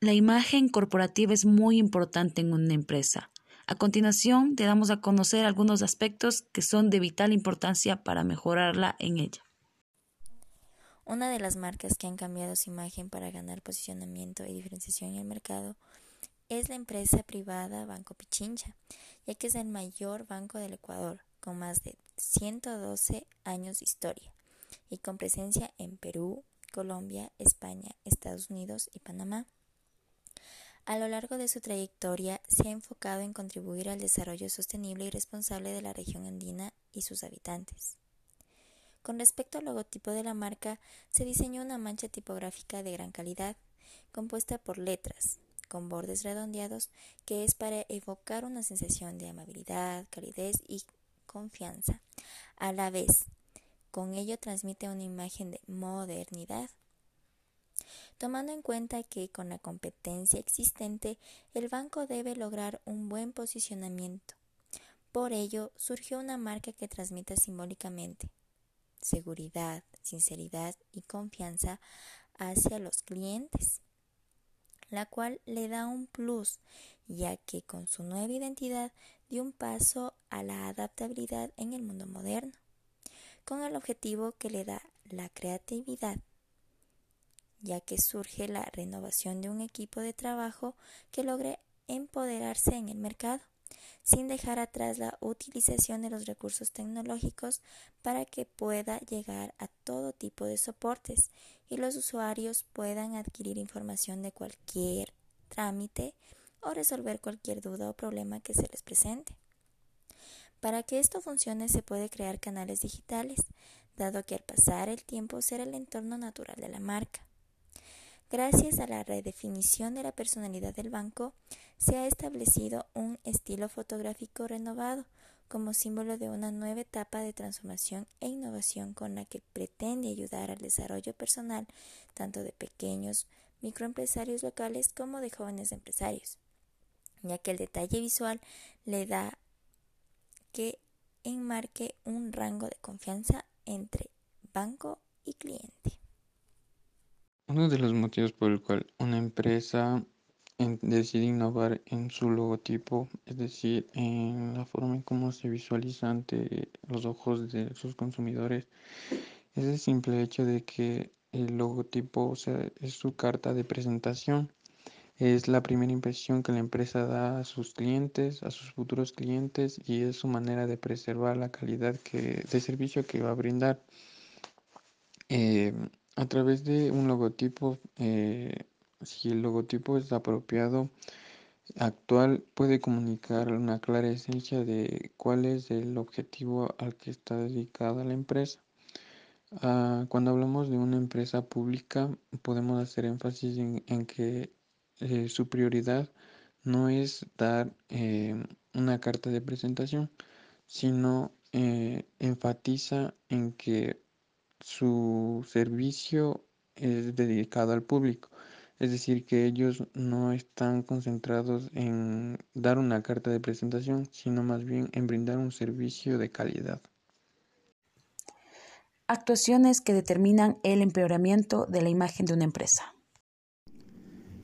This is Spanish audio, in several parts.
La imagen corporativa es muy importante en una empresa. A continuación, te damos a conocer algunos aspectos que son de vital importancia para mejorarla en ella. Una de las marcas que han cambiado su imagen para ganar posicionamiento y diferenciación en el mercado es la empresa privada Banco Pichincha, ya que es el mayor banco del Ecuador, con más de 112 años de historia y con presencia en Perú, Colombia, España, Estados Unidos y Panamá. A lo largo de su trayectoria se ha enfocado en contribuir al desarrollo sostenible y responsable de la región andina y sus habitantes. Con respecto al logotipo de la marca, se diseñó una mancha tipográfica de gran calidad, compuesta por letras, con bordes redondeados, que es para evocar una sensación de amabilidad, calidez y confianza. A la vez, con ello transmite una imagen de modernidad. Tomando en cuenta que con la competencia existente, el banco debe lograr un buen posicionamiento. Por ello, surgió una marca que transmita simbólicamente seguridad, sinceridad y confianza hacia los clientes, la cual le da un plus, ya que con su nueva identidad dio un paso a la adaptabilidad en el mundo moderno, con el objetivo que le da la creatividad, ya que surge la renovación de un equipo de trabajo que logre empoderarse en el mercado sin dejar atrás la utilización de los recursos tecnológicos para que pueda llegar a todo tipo de soportes y los usuarios puedan adquirir información de cualquier trámite o resolver cualquier duda o problema que se les presente. Para que esto funcione se puede crear canales digitales, dado que al pasar el tiempo será el entorno natural de la marca. Gracias a la redefinición de la personalidad del banco, se ha establecido un estilo fotográfico renovado como símbolo de una nueva etapa de transformación e innovación con la que pretende ayudar al desarrollo personal tanto de pequeños microempresarios locales como de jóvenes empresarios, ya que el detalle visual le da que enmarque un rango de confianza entre banco y cliente. Uno de los motivos por el cual una empresa decide innovar en su logotipo, es decir, en la forma en cómo se visualiza ante los ojos de sus consumidores, es el simple hecho de que el logotipo es su carta de presentación, es la primera impresión que la empresa da a sus clientes, a sus futuros clientes y es su manera de preservar la calidad que, de servicio que va a brindar. Eh, a través de un logotipo, eh, si el logotipo es apropiado, actual, puede comunicar una clara esencia de cuál es el objetivo al que está dedicada la empresa. Ah, cuando hablamos de una empresa pública, podemos hacer énfasis en, que eh, su prioridad no es dar eh, una carta de presentación, sino enfatiza en que su servicio es dedicado al público. Es decir, que ellos no están concentrados en dar una carta de presentación, sino más bien en brindar un servicio de calidad. Actuaciones que determinan el empeoramiento de la imagen de una empresa.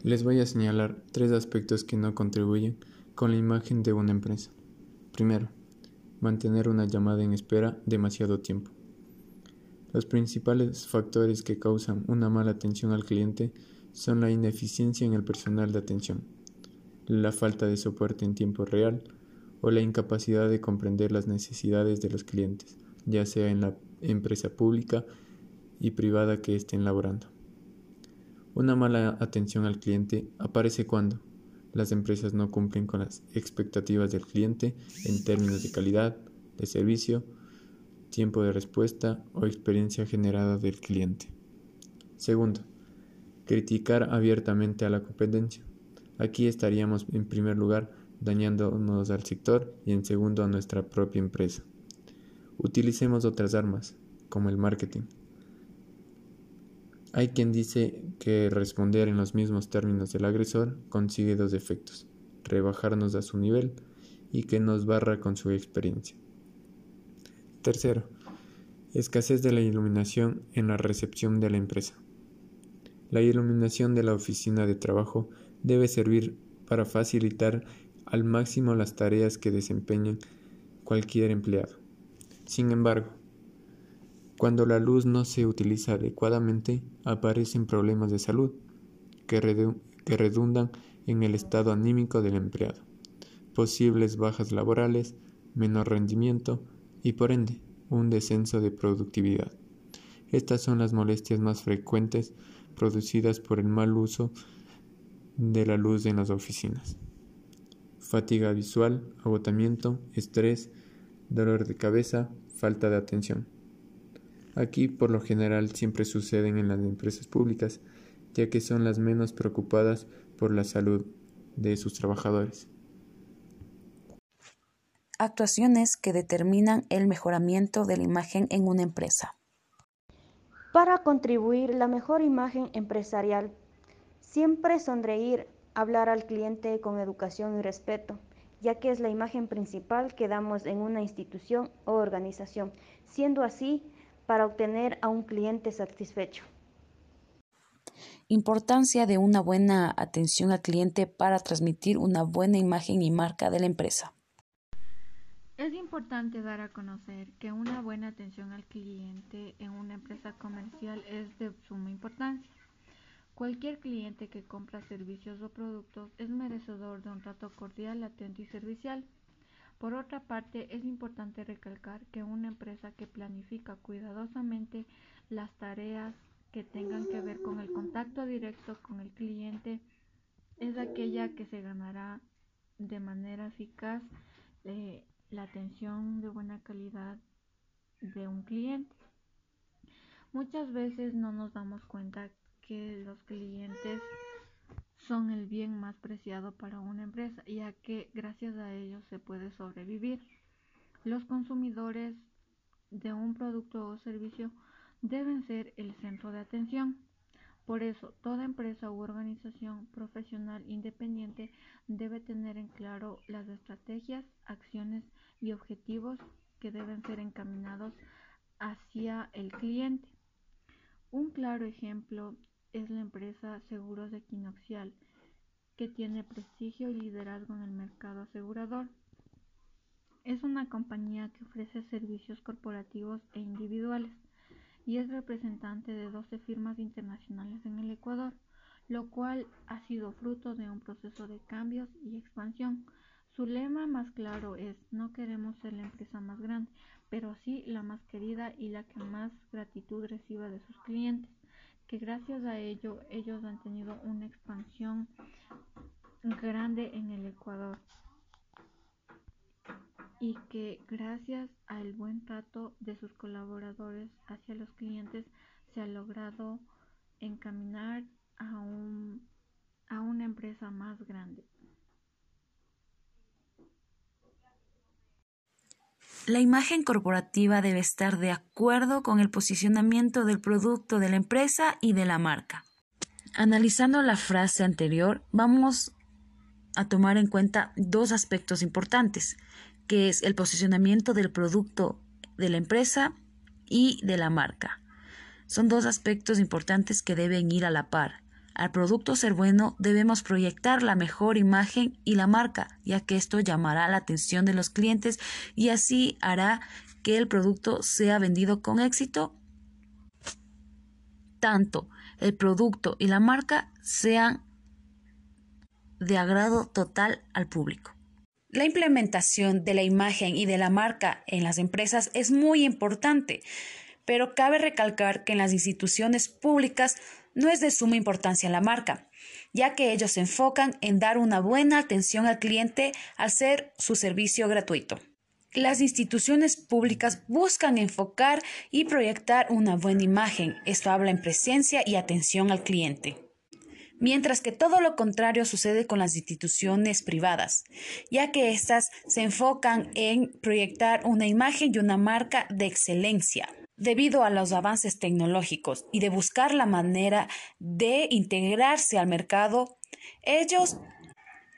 Les voy a señalar tres aspectos que no contribuyen con la imagen de una empresa. Primero, mantener una llamada en espera demasiado tiempo. Los principales factores que causan una mala atención al cliente son la ineficiencia en el personal de atención, la falta de soporte en tiempo real o la incapacidad de comprender las necesidades de los clientes, ya sea en la empresa pública y privada que estén laborando. Una mala atención al cliente aparece cuando las empresas no cumplen con las expectativas del cliente en términos de calidad, de servicio, tiempo de respuesta o experiencia generada del cliente. Segundo, criticar abiertamente a la competencia. Aquí estaríamos en primer lugar dañándonos al sector y en segundo a nuestra propia empresa. Utilicemos otras armas, como el marketing. Hay quien dice que responder en los mismos términos del agresor consigue dos efectos, rebajarnos a su nivel y que nos barra con su experiencia. Tercero, escasez de la iluminación en la recepción de la empresa. La iluminación de la oficina de trabajo debe servir para facilitar al máximo las tareas que desempeñen cualquier empleado. Sin embargo, cuando la luz no se utiliza adecuadamente, aparecen problemas de salud que, redundan en el estado anímico del empleado, posibles bajas laborales, menor rendimiento y por ende un descenso de productividad. Estas son las molestias más frecuentes producidas por el mal uso de la luz en las oficinas. Fatiga visual, agotamiento, estrés, dolor de cabeza, falta de atención. Aquí por lo general siempre suceden en las empresas públicas, ya que son las menos preocupadas por la salud de sus trabajadores. Actuaciones que determinan el mejoramiento de la imagen en una empresa. Para contribuir la mejor imagen empresarial, siempre sonreír, hablar al cliente con educación y respeto, ya que es la imagen principal que damos en una institución o organización, siendo así para obtener a un cliente satisfecho. Importancia de una buena atención al cliente para transmitir una buena imagen y marca de la empresa. Es importante dar a conocer que una buena atención al cliente en una empresa comercial es de suma importancia. Cualquier cliente que compra servicios o productos es merecedor de un trato cordial, atento y servicial. Por otra parte, es importante recalcar que una empresa que planifica cuidadosamente las tareas que tengan que ver con el contacto directo con el cliente es aquella que se ganará de manera eficaz eh, la atención de buena calidad de un cliente. Muchas veces no nos damos cuenta que los clientes son el bien más preciado para una empresa, ya que gracias a ellos se puede sobrevivir. Los consumidores de un producto o servicio deben ser el centro de atención. Por eso, toda empresa u organización profesional independiente debe tener en claro las estrategias, acciones y objetivos que deben ser encaminados hacia el cliente. Un claro ejemplo es la empresa Seguros Equinoxial, que tiene prestigio y liderazgo en el mercado asegurador. Es una compañía que ofrece servicios corporativos e individuales y es representante de 12 firmas internacionales en el Ecuador, lo cual ha sido fruto de un proceso de cambios y expansión. Su lema más claro es no queremos ser la empresa más grande, pero sí la más querida y la que más gratitud reciba de sus clientes que gracias a ello ellos han tenido una expansión grande en el Ecuador y que gracias al buen trato de sus colaboradores hacia los clientes se ha logrado encaminar a, un, a una empresa más grande. La imagen corporativa debe estar de acuerdo con el posicionamiento del producto de la empresa y de la marca. Analizando la frase anterior, vamos a tomar en cuenta dos aspectos importantes, que es el posicionamiento del producto de la empresa y de la marca. Son dos aspectos importantes que deben ir a la par. Al producto ser bueno debemos proyectar la mejor imagen y la marca, ya que esto llamará la atención de los clientes y así hará que el producto sea vendido con éxito. Tanto el producto y la marca sean de agrado total al público. La implementación de la imagen y de la marca en las empresas es muy importante, pero cabe recalcar que en las instituciones públicas no es de suma importancia la marca, ya que ellos se enfocan en dar una buena atención al cliente al ser su servicio gratuito. Las instituciones públicas buscan enfocar y proyectar una buena imagen. Esto habla en presencia y atención al cliente. Mientras que todo lo contrario sucede con las instituciones privadas, ya que éstas se enfocan en proyectar una imagen y una marca de excelencia debido a los avances tecnológicos y de buscar la manera de integrarse al mercado, ellos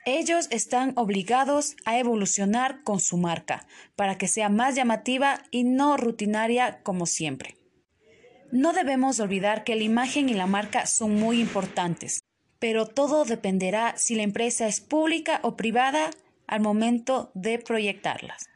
ellos están obligados a evolucionar con su marca para que sea más llamativa y no rutinaria como siempre. No debemos olvidar que la imagen y la marca son muy importantes, pero todo dependerá si la empresa es pública o privada al momento de proyectarlas.